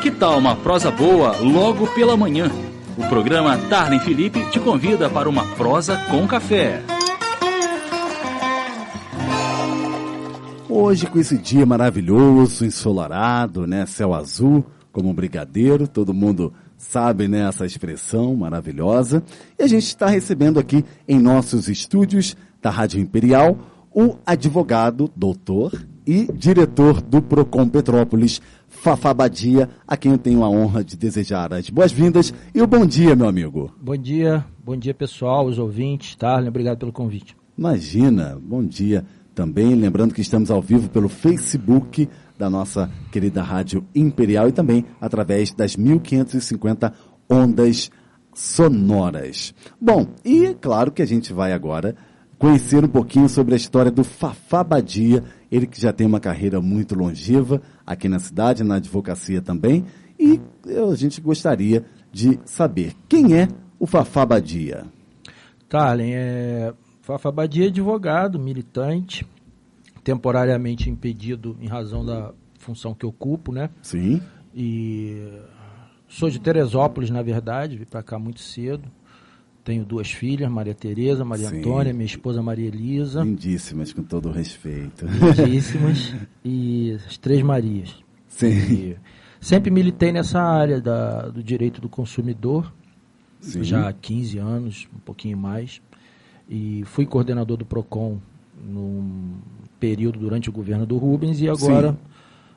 Que tal uma prosa boa logo pela manhã? O programa Tarlen Felipe te convida para uma prosa com café. Hoje, com esse dia maravilhoso, ensolarado, né? Céu azul, como um brigadeiro, todo mundo sabe, né? Essa expressão maravilhosa. E a gente está recebendo aqui em nossos estúdios da Rádio Imperial o advogado, doutor e diretor do Procon Petrópolis, Fafá Badia, a quem eu tenho a honra de desejar as boas-vindas e o bom dia, meu amigo. Bom dia, bom dia pessoal, os ouvintes, Tarlen, obrigado pelo convite. Imagina, bom dia também, lembrando que estamos ao vivo pelo Facebook da nossa querida Rádio Imperial e também através das 1550 ondas sonoras. Bom, e claro que a gente vai agora conhecer um pouquinho sobre a história do Fafá Badia, ele que já tem uma carreira muito longeva aqui na cidade, na advocacia também, e a gente gostaria de saber quem é o Fafá Badia. Tarlen, é... Fafá Badia é advogado, militante, temporariamente impedido em razão da função que ocupo, né? Sim. E sou de Teresópolis, na verdade, vim para cá muito cedo. Tenho duas filhas, Maria Tereza, Maria Sim. Antônia, minha esposa Maria Elisa. Lindíssimas, com todo o respeito. Lindíssimas. e as três Marias. Sim. E sempre militei nessa área da, do direito do consumidor, Sim. já há 15 anos, um pouquinho mais. E fui coordenador do PROCON num período durante o governo do Rubens e agora... Sim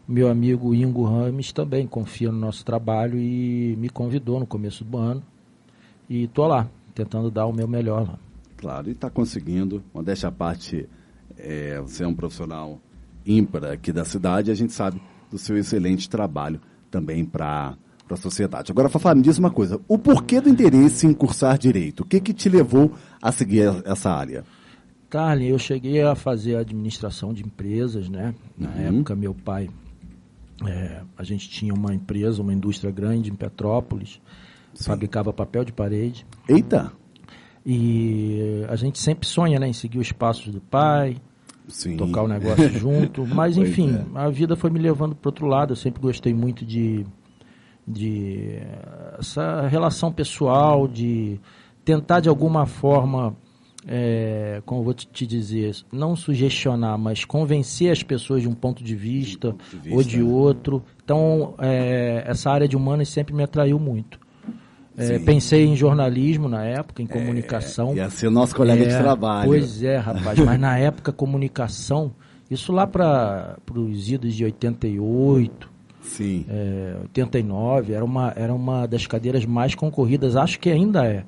meu amigo Ingo Rames também confia no nosso trabalho e me convidou no começo do ano. E estou lá, tentando dar o meu melhor lá. Claro, e está conseguindo. Modéstia à parte, é, você é um profissional ímpar aqui da cidade a gente sabe do seu excelente trabalho também para a sociedade. Agora, Fafá, me diz uma coisa. O porquê do interesse em cursar Direito? O que, que te levou a seguir essa área? Carly, eu cheguei a fazer administração de empresas, né? Na uhum. época, meu pai é, a gente tinha uma empresa, uma indústria grande em Petrópolis, Sim. fabricava papel de parede. Eita! E a gente sempre sonha né, em seguir os passos do pai, Sim. tocar o negócio junto. Mas, enfim, é. a vida foi me levando para outro lado. Eu sempre gostei muito de, de essa relação pessoal, de tentar de alguma forma é, como vou te dizer, não sugestionar, mas convencer as pessoas de um ponto de vista, de ponto de vista ou de né? outro. Então, é, essa área de humanas sempre me atraiu muito. É, pensei em jornalismo na época, em é, comunicação. ia ser nosso colega de é, trabalho. Pois é, rapaz, mas na época, comunicação, isso lá para os idos de 88, Sim. É, 89, era uma, era uma das cadeiras mais concorridas, acho que ainda é.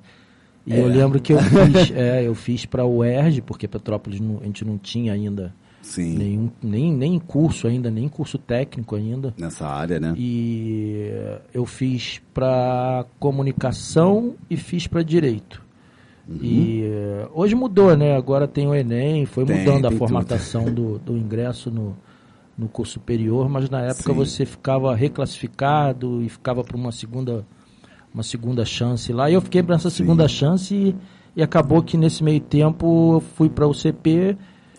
E é. eu lembro que eu fiz, é, eu fiz para o ERJ, porque Petrópolis não, a gente não tinha ainda Sim. Nenhum, nem, nem curso ainda, nem curso técnico ainda. Nessa área, né? E eu fiz para comunicação e fiz para direito. Uhum. E uh, hoje mudou, né? Agora tem o Enem, foi tem, mudando a formatação do, do ingresso no, no curso superior, mas na época Sim. você ficava reclassificado e ficava para uma segunda uma segunda chance lá. E eu fiquei para essa Sim. segunda chance e, e, acabou que nesse meio tempo eu fui para o CP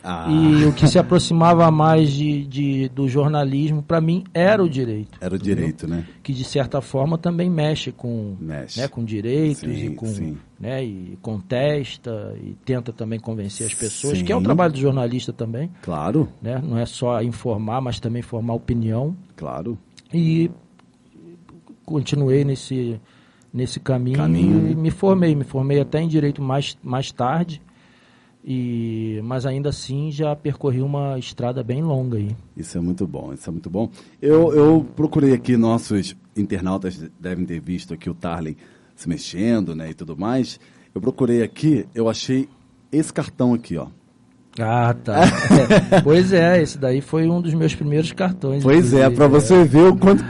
ah. e o que se aproximava mais de, de do jornalismo para mim era o direito. Era o direito, entendeu? né? Que de certa forma também mexe com, mexe. Né, com direitos sim, e com sim. né, e contesta e tenta também convencer as pessoas, sim. que é o trabalho do jornalista também. Claro. Né? Não é só informar, mas também formar opinião. Claro. E continuei nesse nesse caminho, caminho. e me formei. Me formei até em direito mais, mais tarde, e, mas ainda assim já percorri uma estrada bem longa aí. Isso é muito bom, isso é muito bom. Eu, eu procurei aqui, nossos internautas devem ter visto aqui o Tarley se mexendo né, e tudo mais. Eu procurei aqui, eu achei esse cartão aqui, ó. Ah, tá. é. Pois é, esse daí foi um dos meus primeiros cartões. Pois é, para você ver o quanto,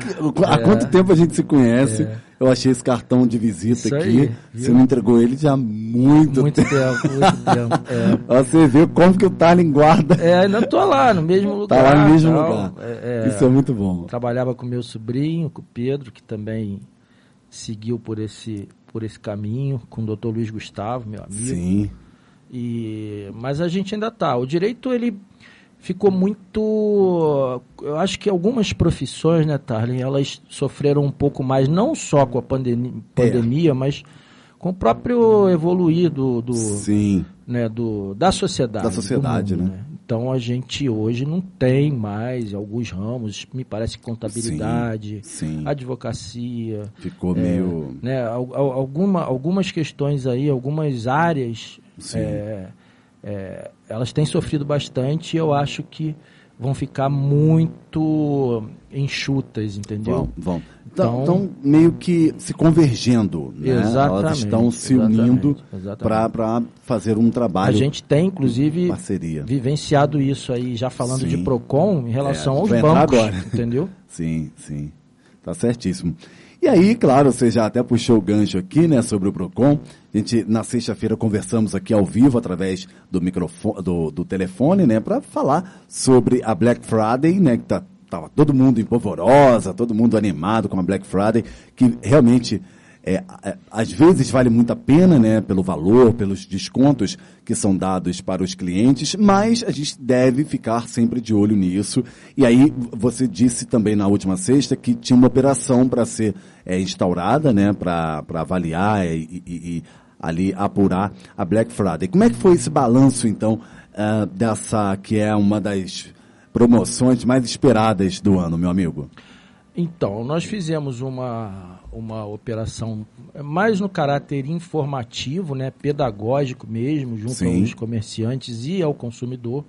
há é. quanto tempo a gente se conhece. É. Eu achei esse cartão de visita Isso aqui. Aí, você me entregou ele já há muito, muito tempo. muito tempo. É. Você vê como que o Tarling guarda. É, ainda tô lá, no mesmo lugar. Tá lá no mesmo tal. lugar. É, Isso é muito bom. Trabalhava com meu sobrinho, com o Pedro, que também seguiu por esse, por esse caminho, com o doutor Luiz Gustavo, meu amigo. Sim. E, mas a gente ainda tá. O direito, ele ficou muito. Eu acho que algumas profissões, né, Tarlen, elas sofreram um pouco mais, não só com a pandemia, pandemia é. mas com o próprio evoluir do, do, Sim. Né, do, da sociedade. Da sociedade, mundo, né? né? Então a gente hoje não tem mais alguns ramos, me parece contabilidade, sim, sim. advocacia. Ficou é, meio. Né, alguma, algumas questões aí, algumas áreas. É, é, elas têm sofrido bastante e eu acho que vão ficar muito enxutas, entendeu? Vão, vão. Então, então meio que se convergendo, né? Elas estão se unindo para fazer um trabalho. A gente tem, inclusive, parceria. vivenciado isso aí, já falando sim. de PROCON, em relação é, aos bancos, agora. entendeu? sim, sim. Tá certíssimo. E aí, claro, você já até puxou o gancho aqui, né, sobre o Procon. A gente, na sexta-feira, conversamos aqui ao vivo, através do microfone, do, do telefone, né, para falar sobre a Black Friday, né, que tá, tava todo mundo em polvorosa, todo mundo animado com a Black Friday, que realmente é, é, às vezes vale muito a pena, né, pelo valor, pelos descontos que são dados para os clientes, mas a gente deve ficar sempre de olho nisso. E aí você disse também na última sexta que tinha uma operação para ser é, instaurada, né, para avaliar e, e, e, ali apurar a Black Friday. Como é que foi esse balanço então uh, dessa que é uma das promoções mais esperadas do ano, meu amigo? Então, nós fizemos uma, uma operação mais no caráter informativo, né, pedagógico mesmo, junto Sim. aos comerciantes e ao consumidor,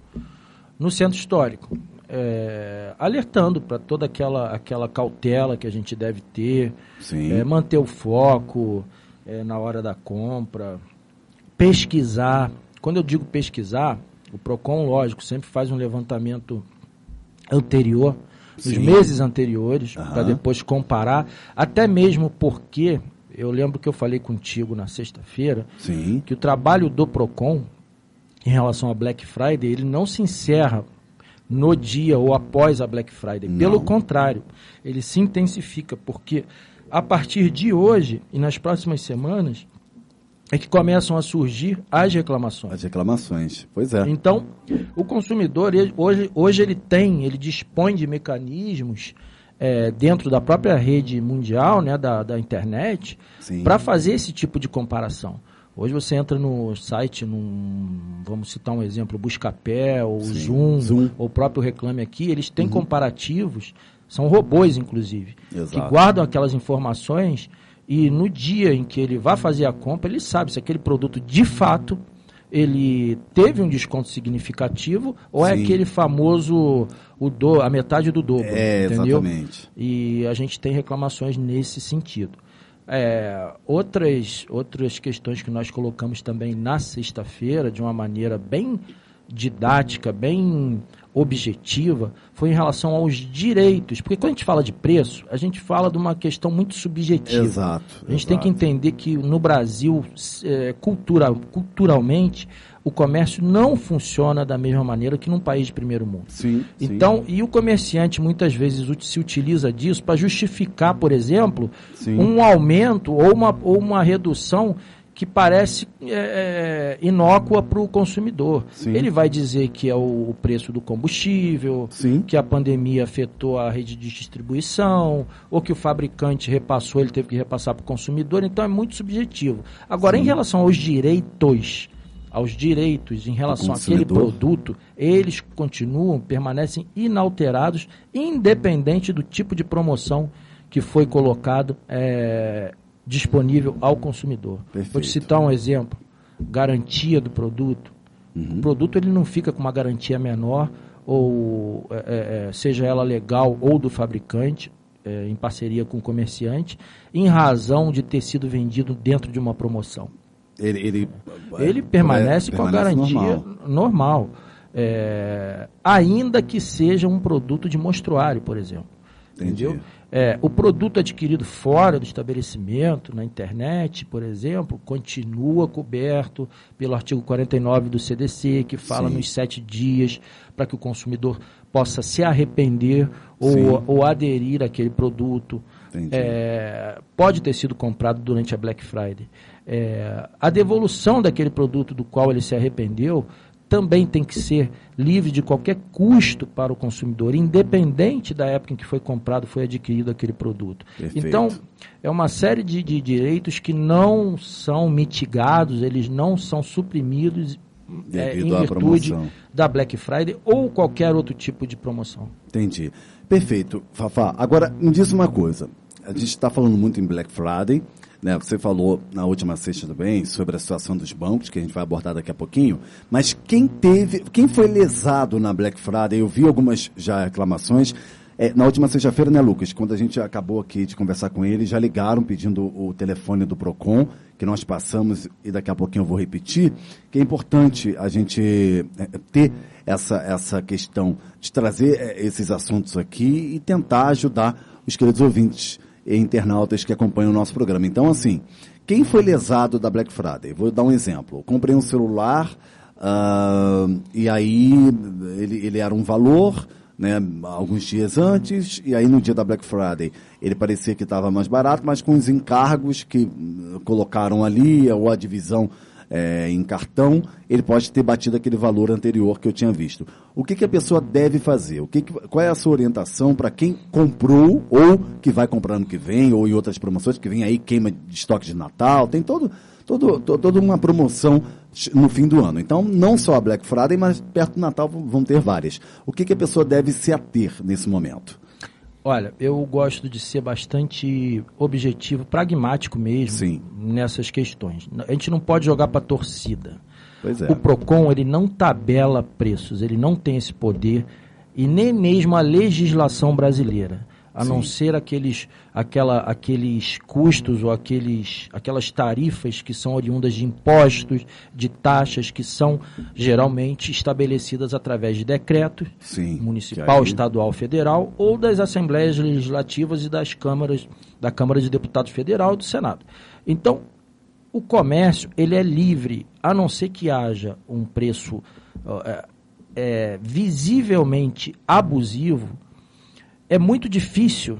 no centro histórico. É, alertando para toda aquela, aquela cautela que a gente deve ter, é, manter o foco é, na hora da compra, pesquisar. Quando eu digo pesquisar, o PROCON, lógico, sempre faz um levantamento anterior nos Sim. meses anteriores, uhum. para depois comparar, até mesmo porque eu lembro que eu falei contigo na sexta-feira que o trabalho do Procon em relação a Black Friday, ele não se encerra no dia ou após a Black Friday. Não. Pelo contrário, ele se intensifica, porque a partir de hoje e nas próximas semanas, é que começam a surgir as reclamações. As reclamações, pois é. Então, o consumidor, ele, hoje, hoje ele tem, ele dispõe de mecanismos é, dentro da própria rede mundial, né, da, da internet, para fazer esse tipo de comparação. Hoje você entra no site, num, vamos citar um exemplo, Buscapé, ou Zoom, Zoom, ou o próprio Reclame Aqui, eles têm uhum. comparativos, são robôs, inclusive, Exato. que guardam aquelas informações e no dia em que ele vai fazer a compra, ele sabe se aquele produto de fato ele teve um desconto significativo ou é Sim. é aquele famoso o do, a metade do dobro, é, entendeu? Exatamente. E a gente tem reclamações nesse sentido. É, outras, outras questões que nós colocamos também na sexta-feira, de uma maneira bem didática, bem objetiva foi em relação aos direitos. Porque quando a gente fala de preço, a gente fala de uma questão muito subjetiva. Exato. A gente exato. tem que entender que no Brasil, é, cultura, culturalmente, o comércio não funciona da mesma maneira que num país de primeiro mundo. Sim, então, sim. e o comerciante muitas vezes se utiliza disso para justificar, por exemplo, sim. um aumento ou uma, ou uma redução que parece é, é inócua para o consumidor. Sim. Ele vai dizer que é o, preço do combustível, Sim. que a pandemia afetou a rede de distribuição, ou que o fabricante repassou, ele teve que repassar para o consumidor, então é muito subjetivo. Agora, Sim. em relação aos direitos, aos direitos em relação àquele produto, eles continuam, permanecem inalterados, independente do tipo de promoção que foi colocado é, disponível ao consumidor. Perfeito. Vou te citar um exemplo: garantia do produto. Uhum. O produto ele não fica com uma garantia menor, ou é, é, é seja ela legal ou do fabricante, é, em parceria com o comerciante, em razão de ter sido vendido dentro de uma promoção. Ele, ele, ele permanece, com a garantia normal. normal é, ainda que seja um produto de mostruário, por exemplo. Entendi. Entendeu? É, o produto adquirido fora do estabelecimento, na internet, por exemplo, continua coberto pelo artigo 49 do CDC, que fala Sim. nos sete dias para que o consumidor possa se arrepender ou, ou aderir àquele produto. É, pode ter sido comprado durante a Black Friday. É, a devolução daquele produto do qual ele se arrependeu também tem que ser livre de qualquer custo para o consumidor, independente da época em que foi comprado, foi adquirido aquele produto. Perfeito. Então, é uma série de, de direitos que não são mitigados, eles não são suprimidos é, em virtude da Black Friday ou qualquer outro tipo de promoção. Entendi. Perfeito, Fafá. Agora, me diz uma coisa. A gente está falando muito em Black Friday, né? Você falou na última sexta também sobre a situação dos bancos, que a gente vai abordar daqui a pouquinho. Mas quem teve, quem foi lesado na Black Friday? Eu vi algumas já reclamações. É, na última sexta-feira, né, Lucas? Quando a gente acabou aqui de conversar com ele, já ligaram pedindo o telefone do PROCON, que nós passamos e daqui a pouquinho eu vou repetir, que é importante a gente é, ter essa, essa questão de trazer é, esses assuntos aqui e tentar ajudar os queridos ouvintes internautas que acompanham o nosso programa. Então, assim, quem foi lesado da Black Friday? Vou dar um exemplo. Comprei um celular uh, e aí ele, ele era um valor, né, alguns dias antes, e aí no dia da Black Friday ele parecia que estava mais barato, mas com os encargos que colocaram ali, ou a divisão é, em cartão, ele pode ter batido aquele valor anterior que eu tinha visto. O que, que a pessoa deve fazer? O que, que qual é a sua orientação para quem comprou ou que vai comprar ano que vem ou em outras promoções que vem aí queima de estoque de Natal, tem todo, todo, toda uma promoção no fim do ano. Então, não só a Black Friday, mas perto do Natal vão ter várias. O que, que a pessoa deve se ater nesse momento? Olha, eu gosto de ser bastante objetivo, pragmático mesmo Sim. nessas questões. A gente não pode jogar para torcida. É. O Procon ele não tabela preços, ele não tem esse poder e nem mesmo a legislação brasileira a Sim. não ser aqueles, aquela, aqueles custos ou aqueles, aquelas tarifas que são oriundas de impostos, de taxas que são geralmente estabelecidas através de decretos Sim, municipal, aí... estadual, federal ou das assembleias legislativas e das câmaras da Câmara de Deputados Federal e do Senado. Então, o comércio ele é livre, a não ser que haja um preço é, é, visivelmente abusivo é muito difícil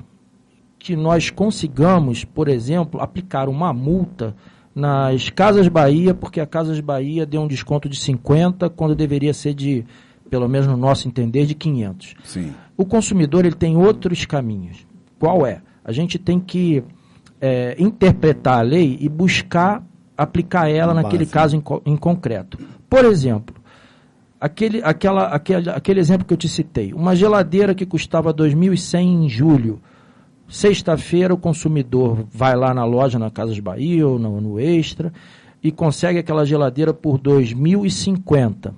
que nós consigamos, por exemplo, aplicar uma multa nas Casas Bahia, porque a Casas Bahia deu um desconto de 50 quando deveria ser de, pelo menos no nosso entender, de 500. Sim. O consumidor ele tem outros caminhos. Qual é? A gente tem que é, interpretar a lei e buscar aplicar ela naquele caso em, em concreto. Por exemplo, aquele, aquela, aquele, aquele exemplo que eu te citei. Uma geladeira que custava 2.100 em julho. Sexta-feira o consumidor vai lá na loja, na Casas Bahia ou no, no Extra, e consegue aquela geladeira por 2.050.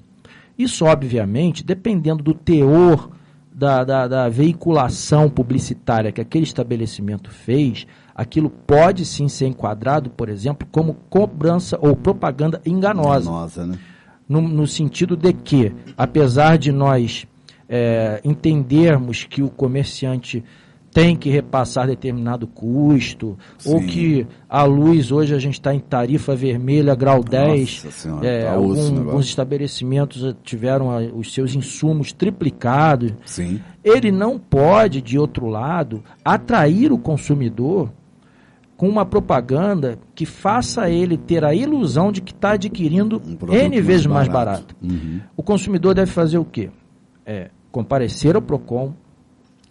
Isso, obviamente, dependendo do teor da, da, da, veiculação publicitária que aquele estabelecimento fez, aquilo pode sim ser enquadrado, por exemplo, como cobrança ou propaganda enganosa. Enganosa, né? No, no sentido de que, apesar de nós é, entendermos que o comerciante tem que repassar determinado custo, Sim. ou que a luz hoje a gente está em tarifa vermelha, grau 10, senhora, é, tá algum, alguns estabelecimentos tiveram a, os seus insumos triplicados. Sim. Ele não pode, de outro lado, atrair o consumidor com uma propaganda que faça ele ter a ilusão de que está adquirindo um N vezes mais barato. Mais barato. Uhum. O consumidor deve fazer o quê? É, comparecer ao PROCON,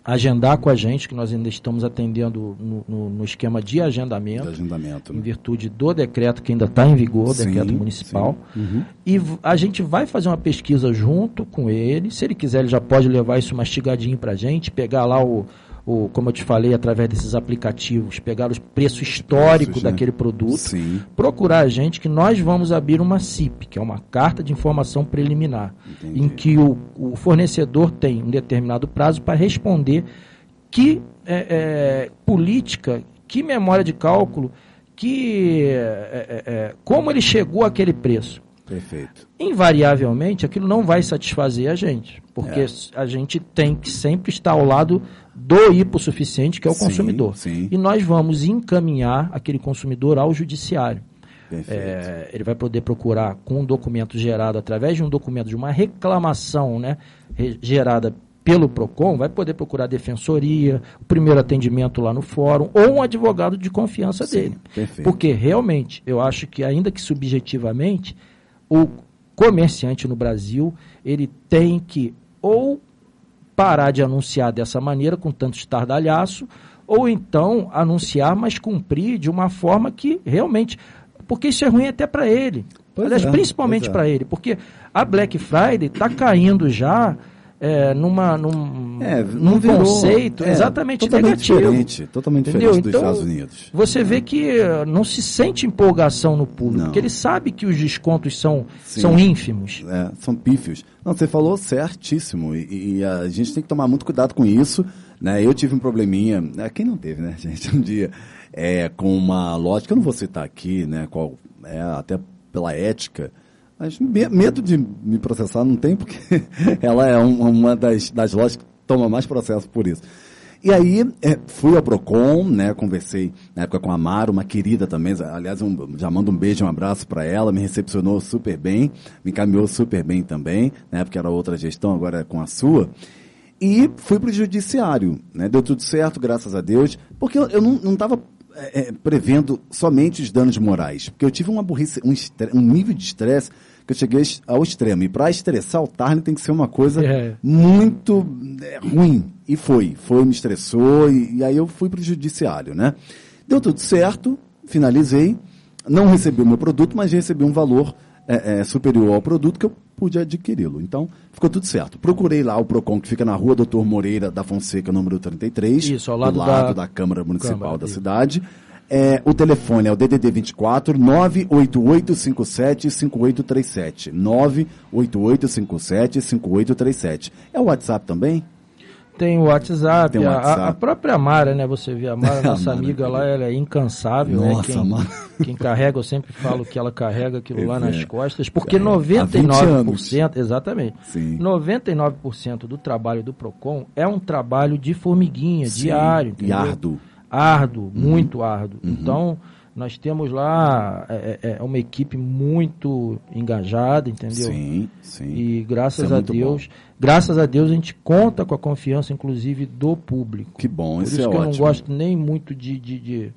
agendar com a gente, que nós ainda estamos atendendo no, no, no esquema de agendamento, de agendamento né? em virtude do decreto que ainda está em vigor, sim, decreto municipal. Uhum. E a gente vai fazer uma pesquisa junto com ele. Se ele quiser, ele já pode levar isso mastigadinho para a gente, pegar lá o o, como eu te falei, através desses aplicativos, pegar o preço histórico Preços, né? daquele produto, Sim. procurar a gente que nós vamos abrir uma CIP, que é uma carta de informação preliminar, Entendi. em que o, o, fornecedor tem um determinado prazo para responder que é, é, política, que memória de cálculo, que é, é, é como ele chegou àquele preço. Perfeito. Invariavelmente, aquilo não vai satisfazer a gente, porque é. a gente tem que sempre estar ao lado do hipossuficiente, que é o sim, consumidor. Sim. E nós vamos encaminhar aquele consumidor ao judiciário. É, ele vai poder procurar com um documento gerado através de um documento de uma reclamação né, gerada pelo PROCON, vai poder procurar a defensoria, o primeiro atendimento lá no fórum, ou um advogado de confiança Sim, dele. Perfeito. Porque realmente, eu acho que, ainda que subjetivamente, o, comerciante no Brasil, ele tem que ou parar de anunciar dessa maneira, com tanto estardalhaço, ou então anunciar, mas cumprir de uma forma que realmente. Porque isso é ruim até para ele. Pois Aliás, é, principalmente é. para ele, porque a Black Friday está caindo já é, numa, num, é, num virou, conceito é, exatamente totalmente negativo. Diferente, totalmente Entendeu? diferente dos então, Estados Unidos. Você vê que uh, não se sente empolgação no público, não. porque ele sabe que os descontos são, são ínfimos. É, são pífios. Não, você falou certíssimo, e, e, a gente tem que tomar muito cuidado com isso. Né? Eu tive um probleminha, né? quem não teve, né, gente, um dia, é, com uma loja, que eu não vou citar aqui, né, qual, é, até pela ética, mas medo de me processar não tem, porque ela é uma das, das lojas que toma mais processo por isso. E aí é, fui ao Procon, né, conversei na época com a Mara, uma querida também, aliás, um, já mando um beijo, um abraço para ela, me recepcionou super bem, me encaminhou super bem também, na época era outra gestão, agora é com a sua. E fui para o judiciário, né, deu tudo certo, graças a Deus, porque eu, eu não estava é, é, prevendo somente os danos morais, porque eu tive uma burrice, um, um nível de estresse que eu cheguei ao extremo. E para estressar o Tarn tem que ser uma coisa é. muito é, ruim. E foi. Foi, me estressou, e, e aí eu fui para o judiciário, né? Deu tudo certo, finalizei, não recebi o meu produto, mas recebi um valor é, é, superior ao produto que eu pude adquiri-lo. Então, ficou tudo certo. Procurei lá o PROCON, que fica na rua Doutor Moreira da Fonseca, número 33, Isso, ao lado, do lado da, da Câmara Municipal Câmara, da isso. cidade. É, o telefone é o DDD 24 98857 5837. 98857 5837. É o WhatsApp também? Tem o WhatsApp, Tem WhatsApp. A, a, própria Mara, né? Você vê a Mara, nossa amiga lá, ela é incansável, né? nossa, né? Quem, quem, carrega, eu sempre falo que ela carrega aquilo lá nas costas, porque 99%, exatamente, Sim. 99% do trabalho do PROCON é um trabalho de formiguinha, Sim, diário, entendeu? E árduo. Árduo, uhum. muito árduo. Uhum. Então, nós temos lá é, é, é, uma equipe muito engajada, entendeu? Sim, sim. E graças é a Deus, bom. Graças a Deus a gente conta com a confiança, inclusive, do público. Que bom, Por isso, isso é que ótimo. eu não gosto nem muito de, de, de,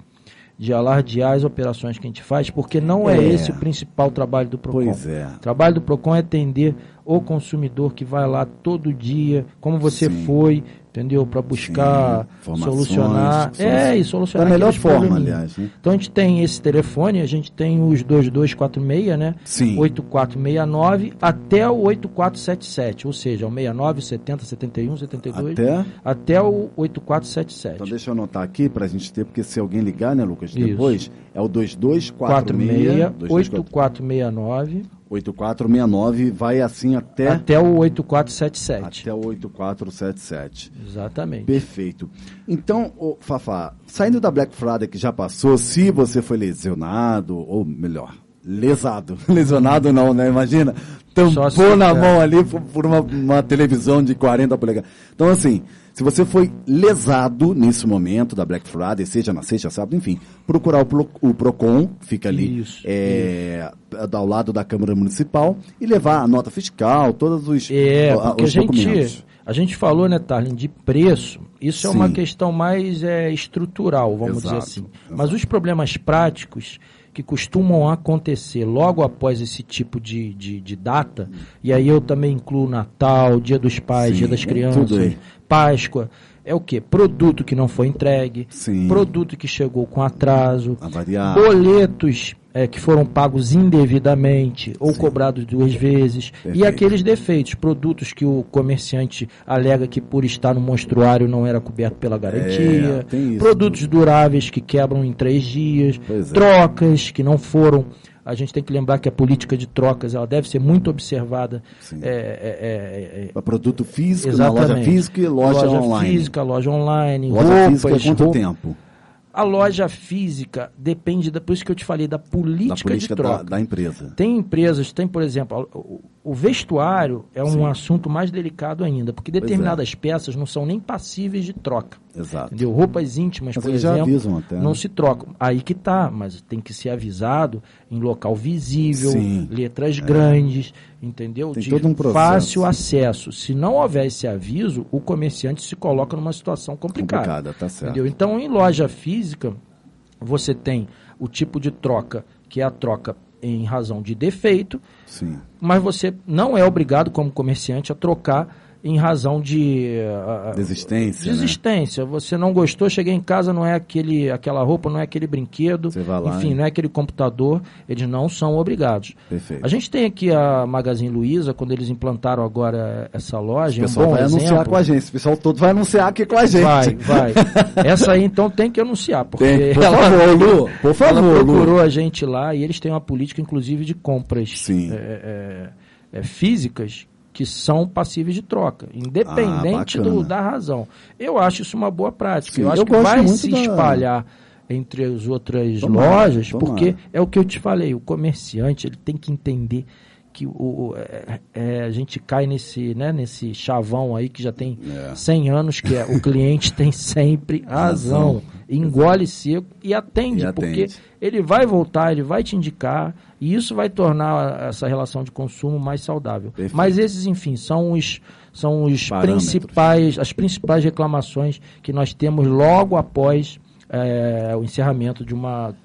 de, alardear as operações que a gente faz, porque não é, é esse o principal trabalho do PROCON. Pois é. O trabalho do PROCON é atender o consumidor que vai lá todo dia, como você Sim. foi, entendeu? Para buscar Sim, solucionar. É, e solucionar. Da melhor forma, aliás. Né? Então a gente tem esse telefone, a gente tem os 2246, né? Sim. 8469 até o 8477, ou seja, o 69, 70, 71, 72. Até? Até o 8477. Então deixa eu anotar aqui para a gente ter, porque se alguém ligar, né, Lucas? Depois Isso. é o 2246 8469 8469 vai assim até. Até o 8477. Até o 8477. Exatamente. Perfeito. Então, oh, Fafá, saindo da Black Friday que já passou, se você foi lesionado, ou melhor, lesado. Lesionado não, né? Imagina, tampou na mão ali por, uma, uma televisão de 40 polegadas. Então, assim, se você foi lesado nesse momento da Black Friday, seja na sexta, sábado, enfim, procurar o, Pro, o PROCON, fica ali isso, é, isso. ao lado da Câmara Municipal, e levar a nota fiscal, todos os, é, os a documentos. Gente, a gente falou, né, Tarlin, de preço. Isso Sim. é uma questão mais é, estrutural, vamos exato, dizer assim. Exato. Mas os problemas práticos que costumam acontecer logo após esse tipo de, de, de data, e aí eu também incluo Natal, Dia dos Pais, Sim, Dia das é Crianças, Páscoa, é o que? Produto que não foi entregue, Sim. produto que chegou com atraso, Avariar. boletos é, que foram pagos indevidamente ou Sim. cobrados duas vezes, Perfeito. e aqueles defeitos, produtos que o comerciante alega que por estar no monstruário não era coberto pela garantia, é, isso, produtos duráveis que quebram em três dias, Pois é. trocas que não foram a gente tem que lembrar que a política de trocas ela deve ser muito observada. É, é, é, é, Para produto físico, loja física e loja, online. física, loja online, Loja roupas, física é quanto roupa- tempo? A loja física depende da, por isso que eu te falei da política, Da política de da, troca. da empresa. Tem empresas, tem, por exemplo, o, o vestuário é um Sim. assunto mais delicado ainda, porque é. determinadas peças não são nem passíveis de troca. Exato. Entendeu? Roupas íntimas, Mas por exemplo, até, né? não se trocam. Aí que tá, mas tem que ser avisado em local visível, Sim. letras grandes, entendeu? Tem de todo um processo. fácil acesso. Se não houver esse aviso, o comerciante se coloca numa situação complicada. Complicada, tá certo. Entendeu? Então, em loja física, você tem o tipo de troca, que é a troca em razão de defeito, Sim. mas você não é obrigado, como comerciante, a trocar em razão de uh, desistência. Desistência. Né? Você não gostou, cheguei em casa, não é aquele, aquela roupa, não é aquele brinquedo, Você vai lá, enfim, hein? não é aquele computador. Eles não são obrigados. Perfeito. A gente tem aqui a Magazine Luiza, quando eles implantaram agora essa loja. O pessoal um bom vai exemplo. anunciar com a gente. O pessoal todo vai anunciar aqui com a gente. Vai, vai. Essa aí então tem que anunciar, porque Tem, por ela, favor, Lu. Por favor, ela Lu. procurou a gente lá e eles têm uma política, inclusive, de compras Sim. é, é, é, físicas que são passíveis de troca, independente Ah, do, da razão. Eu acho isso uma boa prática. Sim, eu acho eu que vai se da- espalhar entre as outras Tomara, lojas, tomara. porque é o que eu te falei, o comerciante ele tem que entender que o, é- é, a gente cai nesse, né, nesse chavão aí que já tem É. 100 anos, que é o cliente tem sempre razão. Engole seco e atende, E atende. porque ele vai voltar, ele vai te indicar, e isso vai tornar essa relação de consumo mais saudável. Perfeito. Mas esses, enfim, são os, são os Parâmetros. principais, as principais reclamações que nós temos logo após eh, o encerramento de uma,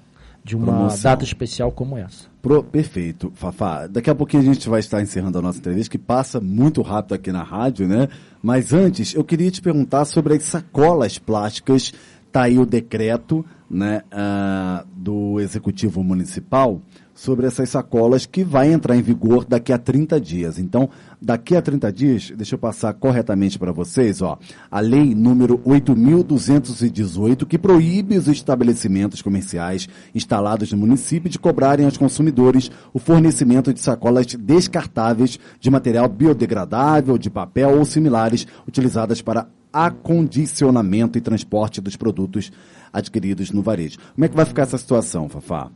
de uma Promoção. data especial como essa. Pro- perfeito, Fafá. Daqui a pouquinho a gente vai estar encerrando a nossa entrevista, que passa muito rápido aqui na rádio, né? Mas antes, eu queria te perguntar sobre as sacolas plásticas. Está aí o decreto né, ah, do Executivo Municipal sobre essas sacolas que vai entrar em vigor daqui a 30 dias. Então, daqui a 30 dias, deixa eu passar corretamente para vocês, ó, a lei número 8.218, que proíbe os estabelecimentos comerciais instalados no município de cobrarem aos consumidores o fornecimento de sacolas descartáveis de material biodegradável, de papel ou similares, utilizadas para acondicionamento e transporte dos produtos adquiridos no varejo. Como é que vai ficar essa situação, Fafá?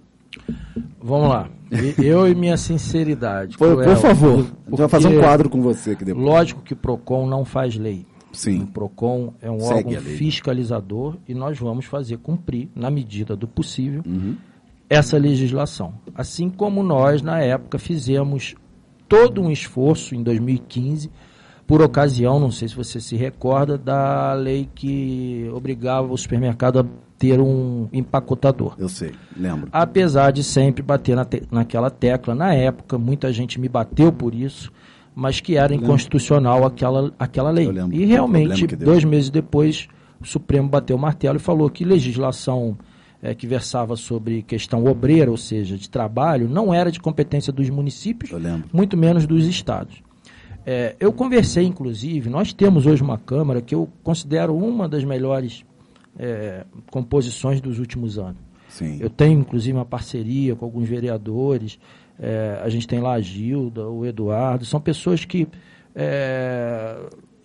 Vamos lá. Eu e minha sinceridade. Por, Cruel, por favor, vai fazer um quadro com você aqui depois. Lógico que o PROCON não faz lei. Sim. O PROCON é um Segue órgão fiscalizador e nós vamos fazer cumprir, na medida do possível, Uhum. essa legislação. Assim como nós, na época, fizemos todo um esforço em 2015, por ocasião, não sei se você se recorda, da lei que obrigava o supermercado a ter um empacotador. Eu sei, lembro. Apesar de sempre bater na te- naquela tecla, na época, muita gente me bateu por isso, mas que era inconstitucional aquela, aquela lei. E realmente, dois meses depois, o Supremo bateu o martelo e falou que legislação eh, que versava sobre questão obreira, ou seja, de trabalho, não era de competência dos municípios, muito menos dos estados. É, eu conversei, inclusive, nós temos hoje uma Câmara que eu considero uma das melhores é, composições dos últimos anos. Sim. Eu tenho, inclusive, uma parceria com alguns vereadores. é, a gente tem lá a Gilda, o Eduardo. São pessoas que é,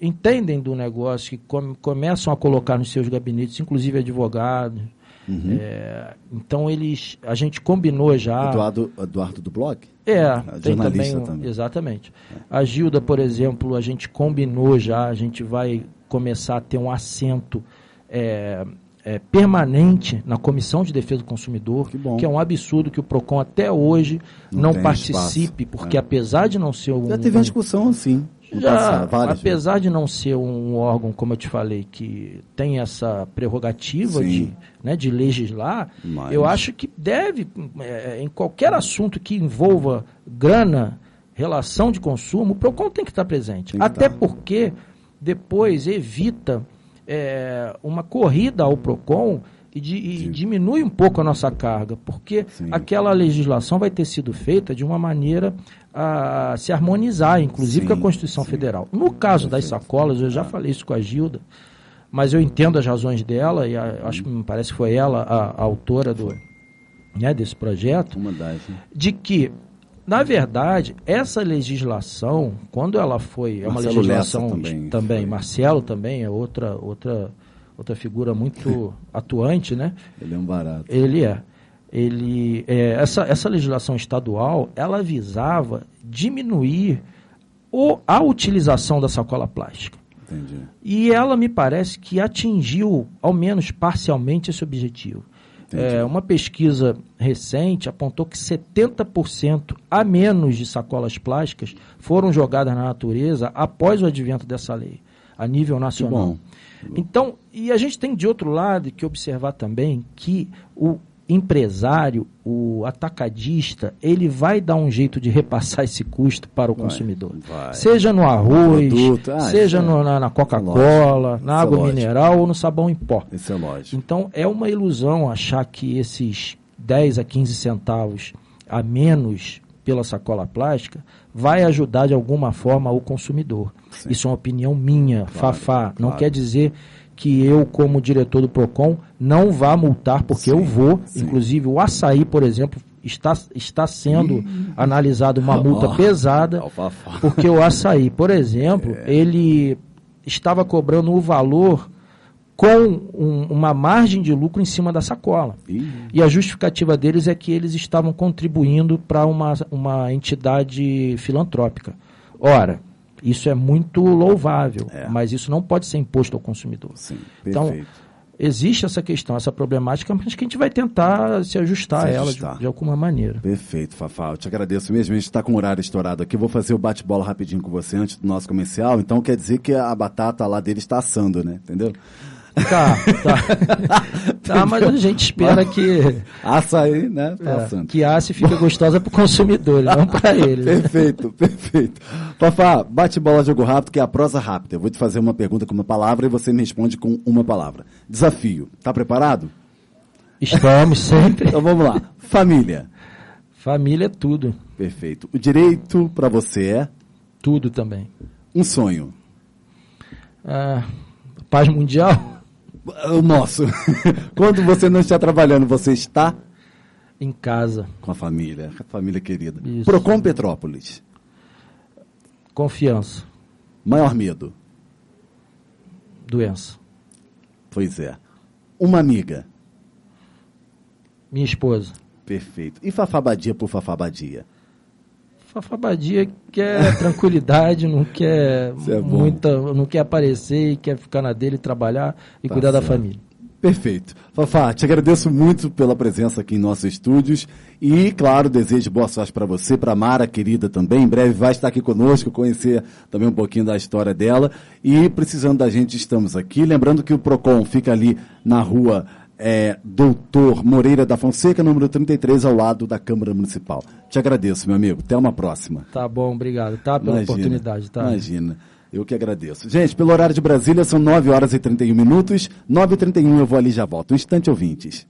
entendem do negócio, que come- começam a colocar nos seus gabinetes, inclusive advogados. Uhum. É, então eles, a gente combinou já. Eduardo, Eduardo do blog? É, tem jornalista também, também. Exatamente. A Gilda, por exemplo, a gente combinou já, a gente vai começar a ter um assento é, é, permanente na Comissão de Defesa do Consumidor, Que bom. é um absurdo que o PROCON até hoje Não não, tem participe, espaço, porque é. apesar de não ser um. Já teve uma discussão assim. Já, apesar de não ser um órgão, como eu te falei, que tem essa prerrogativa Sim. de, né, de legislar, Mas- eu acho que deve, é, em qualquer assunto que envolva grana, relação de consumo, o PROCON tem que estar presente. Que Até estar. porque depois evita é, uma corrida ao PROCON e, di- e diminui um pouco a nossa carga, porque Sim. aquela legislação vai ter sido feita de uma maneira a se harmonizar, inclusive Sim, com a Constituição sim. Federal. No caso das sacolas, eu já falei isso com a Gilda, mas eu entendo as razões dela, e a- acho que me parece que foi ela a, a autora do, né, desse projeto, das, né? de que, na verdade, essa legislação, quando ela foi, é uma Marcelo legislação Lessa também, também. Marcelo também é outra, outra, outra figura muito atuante, né? Ele é um barato. Ele é. Ele, é, essa, essa legislação estadual, ela visava diminuir o, a utilização da sacola plástica. Entendi. E ela me parece que atingiu, ao menos parcialmente, esse objetivo. É, uma pesquisa recente apontou que 70% a menos de sacolas plásticas foram jogadas na natureza após o advento dessa lei, a nível nacional. Então, e a gente tem de outro lado que observar também que o, empresário, o atacadista, ele vai dar um jeito de repassar esse custo para o vai, consumidor. Vai. Seja no arroz, ah, seja é no, na, na Coca-Cola, na é água é mineral ou no sabão em pó. Isso é lógico. Então é uma ilusão achar que esses 10 a 15 centavos a menos pela sacola plástica vai ajudar de alguma forma o consumidor. Sim. Isso é uma opinião minha, claro, Fafá. Claro. Não quer dizer que eu, como diretor do PROCON, não vá multar, porque sim, eu vou. Sim. Inclusive, o açaí, por exemplo, está, está sendo analisado uma multa oh, pesada, porque o açaí, por exemplo, é. ele estava cobrando o valor com um, uma margem de lucro em cima da sacola. Ih. E a justificativa deles é que eles estavam contribuindo para uma, uma entidade filantrópica. Ora, isso é muito louvável, é. mas isso não pode ser imposto ao consumidor. Sim, então, existe essa questão, essa problemática, mas que a gente vai tentar se ajustar se a ela de, de, alguma maneira. Perfeito, Fafá. Eu te agradeço mesmo. A gente está com o horário estourado aqui. Vou fazer o bate-bola rapidinho com você antes do nosso comercial. Então quer dizer que a batata lá dele está assando, né? Entendeu? Tá, tá. tá, mas a gente espera que. Açaí, né? É, que asse fique gostosa para o consumidor, não para ele. Perfeito, perfeito. Fafá, bate bola, jogo rápido, que é a prosa rápida. Eu vou te fazer uma pergunta com uma palavra e você me responde com uma palavra. Desafio. Tá preparado? Estamos sempre. então vamos lá. Família. Família é tudo. Perfeito. O direito para você é? Tudo também. Um sonho. Ah, paz mundial? O nosso. Quando você não está trabalhando, você está? Em casa. Com a família, a família querida. Isso. Procon Petrópolis. Confiança. Maior medo? Doença. Pois é. Uma amiga? Minha esposa. Perfeito. E Fafabadia por Fafabadia? Fafabadia quer tranquilidade, não quer é muita, não quer aparecer e quer ficar na dele, trabalhar e tá cuidar certo. da família. Perfeito. Fafá, te agradeço muito pela presença aqui em nossos estúdios e, claro, desejo boa sorte para você, para Mara, querida também. Em breve vai estar aqui conosco, conhecer também um pouquinho da história dela. E precisando da gente, estamos aqui. Lembrando que o PROCON fica ali na rua é, Doutor Moreira da Fonseca, número 33, ao lado da Câmara Municipal. Te agradeço, meu amigo. Até uma próxima. Tá bom, obrigado, tá? Pela imagina, oportunidade, tá? Imagina. Eu que agradeço. Gente, pelo horário de Brasília são 9 horas e 31 minutos. 9 e 31 eu vou ali já volto. Um instante, ouvintes.